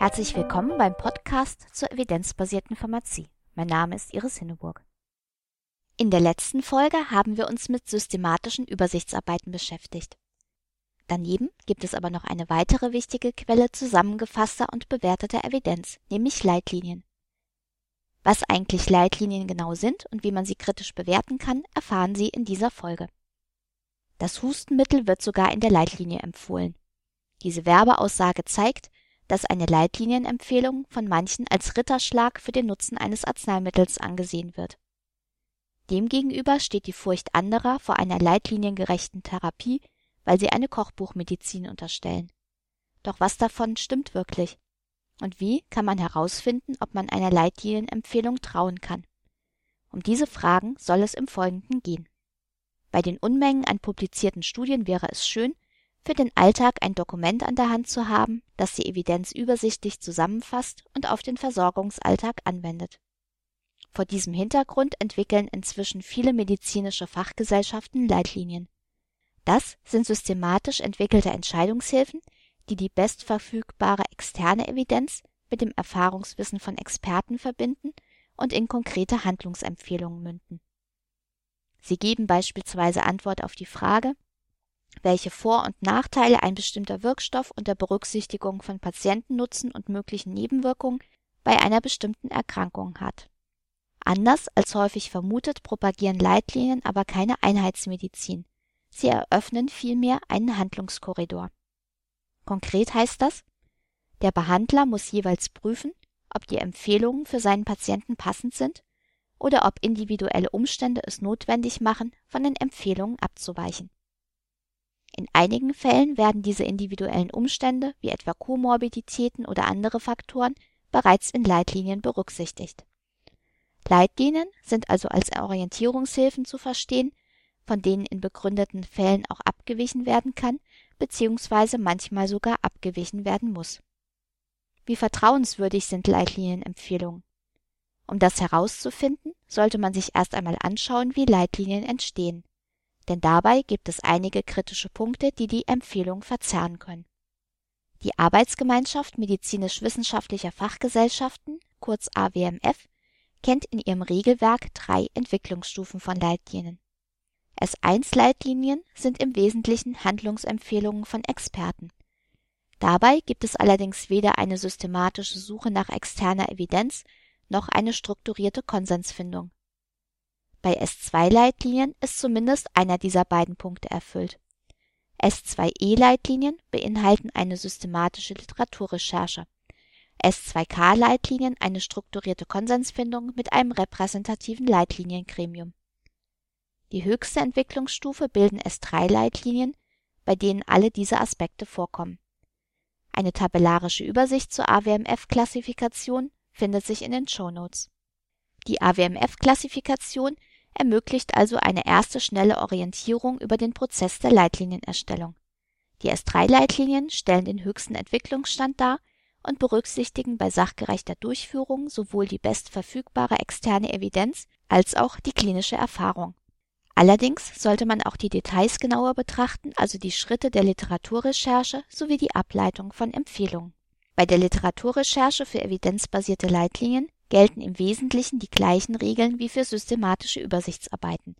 Herzlich willkommen beim Podcast zur evidenzbasierten Pharmazie. Mein Name ist Iris Hinneburg. In der letzten Folge haben wir uns mit systematischen Übersichtsarbeiten beschäftigt. Daneben gibt es aber noch eine weitere wichtige Quelle zusammengefasster und bewerteter Evidenz, nämlich Leitlinien. Was eigentlich Leitlinien genau sind und wie man sie kritisch bewerten kann, erfahren Sie in dieser Folge. Das Hustenmittel wird sogar in der Leitlinie empfohlen. Diese Werbeaussage zeigt, dass eine Leitlinienempfehlung von manchen als Ritterschlag für den Nutzen eines Arzneimittels angesehen wird. Demgegenüber steht die Furcht anderer vor einer leitliniengerechten Therapie, weil sie eine Kochbuchmedizin unterstellen. Doch was davon stimmt wirklich? Und wie kann man herausfinden, ob man einer Leitlinienempfehlung trauen kann? Um diese Fragen soll es im Folgenden gehen. Bei den Unmengen an publizierten Studien wäre es schön, für den Alltag ein Dokument an der Hand zu haben, das die Evidenz übersichtlich zusammenfasst und auf den Versorgungsalltag anwendet. Vor diesem Hintergrund entwickeln inzwischen viele medizinische Fachgesellschaften Leitlinien. Das sind systematisch entwickelte Entscheidungshilfen, die die bestverfügbare externe Evidenz mit dem Erfahrungswissen von Experten verbinden und in konkrete Handlungsempfehlungen münden. Sie geben beispielsweise Antwort auf die Frage, welche Vor- und Nachteile ein bestimmter Wirkstoff unter Berücksichtigung von Patientennutzen und möglichen Nebenwirkungen bei einer bestimmten Erkrankung hat. Anders als häufig vermutet propagieren Leitlinien aber keine Einheitsmedizin. Sie eröffnen vielmehr einen Handlungskorridor. Konkret heißt das, der Behandler muss jeweils prüfen, ob die Empfehlungen für seinen Patienten passend sind oder ob individuelle Umstände es notwendig machen, von den Empfehlungen abzuweichen. In einigen Fällen werden diese individuellen Umstände, wie etwa Komorbiditäten oder andere Faktoren, bereits in Leitlinien berücksichtigt. Leitlinien sind also als Orientierungshilfen zu verstehen, von denen in begründeten Fällen auch abgewichen werden kann bzw. manchmal sogar abgewichen werden muss. Wie vertrauenswürdig sind Leitlinienempfehlungen? Um das herauszufinden, sollte man sich erst einmal anschauen, wie Leitlinien entstehen denn dabei gibt es einige kritische Punkte, die die Empfehlung verzerren können. Die Arbeitsgemeinschaft medizinisch-wissenschaftlicher Fachgesellschaften, kurz AWMF, kennt in ihrem Regelwerk drei Entwicklungsstufen von Leitlinien. S1-Leitlinien sind im Wesentlichen Handlungsempfehlungen von Experten. Dabei gibt es allerdings weder eine systematische Suche nach externer Evidenz noch eine strukturierte Konsensfindung. Bei S2-Leitlinien ist zumindest einer dieser beiden Punkte erfüllt. S2E-Leitlinien beinhalten eine systematische Literaturrecherche. S2K-Leitlinien eine strukturierte Konsensfindung mit einem repräsentativen Leitliniengremium. Die höchste Entwicklungsstufe bilden S3-Leitlinien, bei denen alle diese Aspekte vorkommen. Eine tabellarische Übersicht zur AWMF-Klassifikation findet sich in den Shownotes. Die AWMF-Klassifikation ermöglicht also eine erste schnelle Orientierung über den Prozess der Leitlinienerstellung. Die S3-Leitlinien stellen den höchsten Entwicklungsstand dar und berücksichtigen bei sachgerechter Durchführung sowohl die bestverfügbare externe Evidenz als auch die klinische Erfahrung. Allerdings sollte man auch die Details genauer betrachten, also die Schritte der Literaturrecherche sowie die Ableitung von Empfehlungen. Bei der Literaturrecherche für evidenzbasierte Leitlinien gelten im Wesentlichen die gleichen Regeln wie für systematische Übersichtsarbeiten.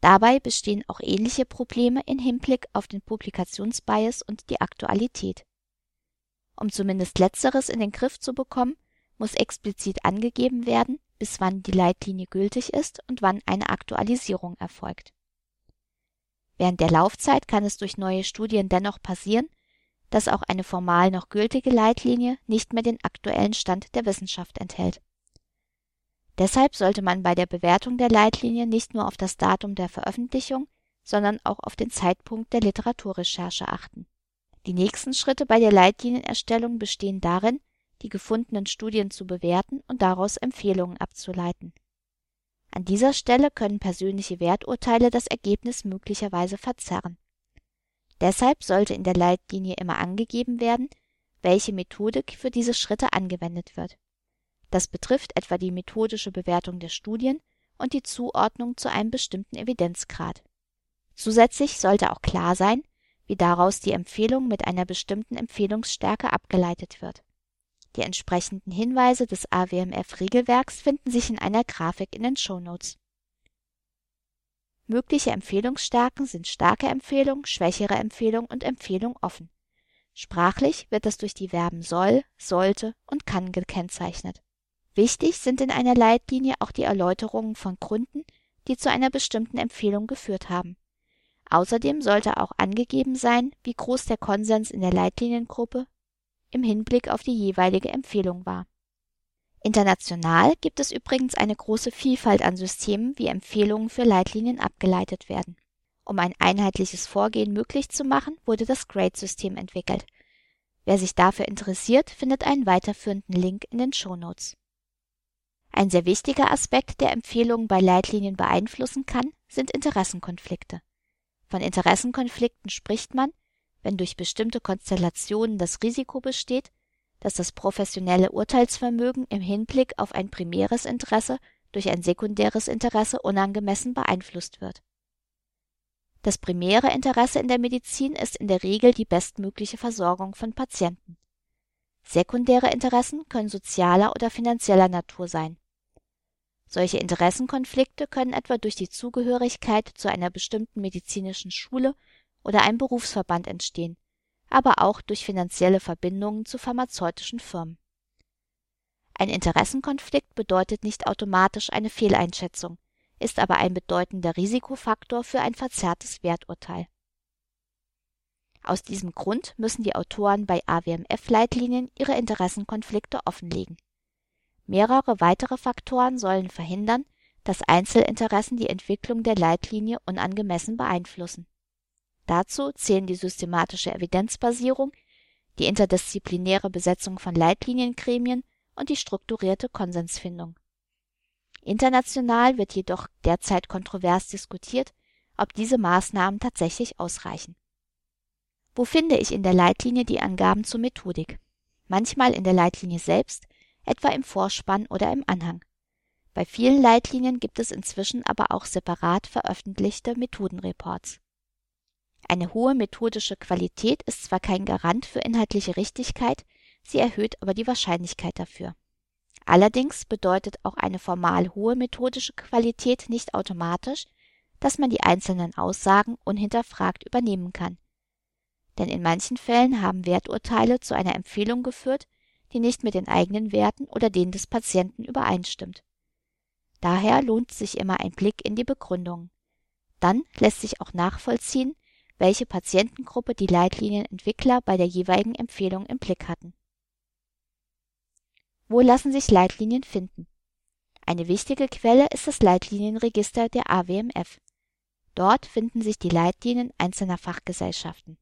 Dabei bestehen auch ähnliche Probleme in Hinblick auf den Publikationsbias und die Aktualität. Um zumindest letzteres in den Griff zu bekommen, muss explizit angegeben werden, bis wann die Leitlinie gültig ist und wann eine Aktualisierung erfolgt. Während der Laufzeit kann es durch neue Studien dennoch passieren, dass auch eine formal noch gültige Leitlinie nicht mehr den aktuellen Stand der Wissenschaft enthält. Deshalb sollte man bei der Bewertung der Leitlinie nicht nur auf das Datum der Veröffentlichung, sondern auch auf den Zeitpunkt der Literaturrecherche achten. Die nächsten Schritte bei der Leitlinienerstellung bestehen darin, die gefundenen Studien zu bewerten und daraus Empfehlungen abzuleiten. An dieser Stelle können persönliche Werturteile das Ergebnis möglicherweise verzerren. Deshalb sollte in der Leitlinie immer angegeben werden, welche Methodik für diese Schritte angewendet wird. Das betrifft etwa die methodische Bewertung der Studien und die Zuordnung zu einem bestimmten Evidenzgrad. Zusätzlich sollte auch klar sein, wie daraus die Empfehlung mit einer bestimmten Empfehlungsstärke abgeleitet wird. Die entsprechenden Hinweise des AWMF-Regelwerks finden sich in einer Grafik in den Shownotes. Mögliche Empfehlungsstärken sind starke Empfehlung, schwächere Empfehlung und Empfehlung offen. Sprachlich wird das durch die Verben soll, sollte und kann gekennzeichnet. Wichtig sind in einer Leitlinie auch die Erläuterungen von Gründen, die zu einer bestimmten Empfehlung geführt haben. Außerdem sollte auch angegeben sein, wie groß der Konsens in der Leitliniengruppe im Hinblick auf die jeweilige Empfehlung war. International gibt es übrigens eine große Vielfalt an Systemen, wie Empfehlungen für Leitlinien abgeleitet werden. Um ein einheitliches Vorgehen möglich zu machen, wurde das GRADE-System entwickelt. Wer sich dafür interessiert, findet einen weiterführenden Link in den Shownotes. Ein sehr wichtiger Aspekt, der Empfehlungen bei Leitlinien beeinflussen kann, sind Interessenkonflikte. Von Interessenkonflikten spricht man, wenn durch bestimmte Konstellationen das Risiko besteht, dass das professionelle Urteilsvermögen im Hinblick auf ein primäres Interesse durch ein sekundäres Interesse unangemessen beeinflusst wird. Das primäre Interesse in der Medizin ist in der Regel die bestmögliche Versorgung von Patienten. Sekundäre Interessen können sozialer oder finanzieller Natur sein. Solche Interessenkonflikte können etwa durch die Zugehörigkeit zu einer bestimmten medizinischen Schule oder einem Berufsverband entstehen, aber auch durch finanzielle Verbindungen zu pharmazeutischen Firmen. Ein Interessenkonflikt bedeutet nicht automatisch eine Fehleinschätzung, ist aber ein bedeutender Risikofaktor für ein verzerrtes Werturteil. Aus diesem Grund müssen die Autoren bei AWMF-Leitlinien ihre Interessenkonflikte offenlegen. Mehrere weitere Faktoren sollen verhindern, dass Einzelinteressen die Entwicklung der Leitlinie unangemessen beeinflussen Dazu zählen die systematische Evidenzbasierung, die interdisziplinäre Besetzung von Leitliniengremien und die strukturierte Konsensfindung. International wird jedoch derzeit kontrovers diskutiert, ob diese Maßnahmen tatsächlich ausreichen. Wo finde ich in der Leitlinie die Angaben zur Methodik? Manchmal in der Leitlinie selbst, etwa im Vorspann oder im Anhang. Bei vielen Leitlinien gibt es inzwischen aber auch separat veröffentlichte Methodenreports. Eine hohe methodische Qualität ist zwar kein Garant für inhaltliche Richtigkeit, sie erhöht aber die Wahrscheinlichkeit dafür. Allerdings bedeutet auch eine formal hohe methodische Qualität nicht automatisch, dass man die einzelnen Aussagen unhinterfragt übernehmen kann. Denn in manchen Fällen haben Werturteile zu einer Empfehlung geführt, die nicht mit den eigenen Werten oder denen des Patienten übereinstimmt. Daher lohnt sich immer ein Blick in die Begründung. Dann lässt sich auch nachvollziehen, welche Patientengruppe die Leitlinienentwickler bei der jeweiligen Empfehlung im Blick hatten. Wo lassen sich Leitlinien finden? Eine wichtige Quelle ist das Leitlinienregister der AWMF. Dort finden sich die Leitlinien einzelner Fachgesellschaften,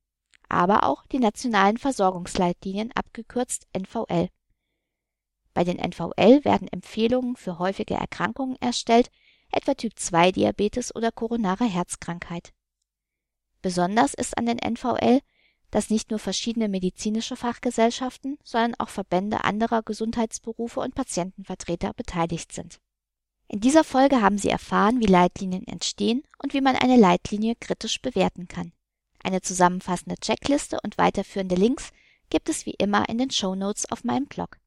aber auch die nationalen Versorgungsleitlinien abgekürzt NVL. Bei den NVL werden Empfehlungen für häufige Erkrankungen erstellt, etwa Typ 2 Diabetes oder koronare Herzkrankheit. Besonders ist an den NVL, dass nicht nur verschiedene medizinische Fachgesellschaften, sondern auch Verbände anderer Gesundheitsberufe und Patientenvertreter beteiligt sind. In dieser Folge haben Sie erfahren, wie Leitlinien entstehen und wie man eine Leitlinie kritisch bewerten kann. Eine zusammenfassende Checkliste und weiterführende Links gibt es wie immer in den Show Notes auf meinem Blog.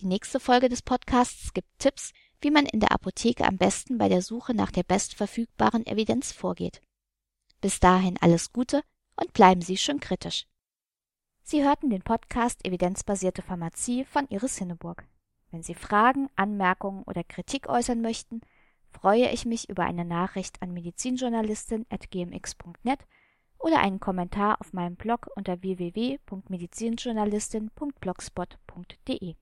Die nächste Folge des Podcasts gibt Tipps, wie man in der Apotheke am besten bei der Suche nach der bestverfügbaren Evidenz vorgeht. Bis dahin alles Gute und bleiben Sie schön kritisch. Sie hörten den Podcast Evidenzbasierte Pharmazie von Iris Hinneburg. Wenn Sie Fragen, Anmerkungen oder Kritik äußern möchten, freue ich mich über eine Nachricht an medizinjournalistin.gmx.net oder einen Kommentar auf meinem Blog unter www.medizinjournalistin.blogspot.de.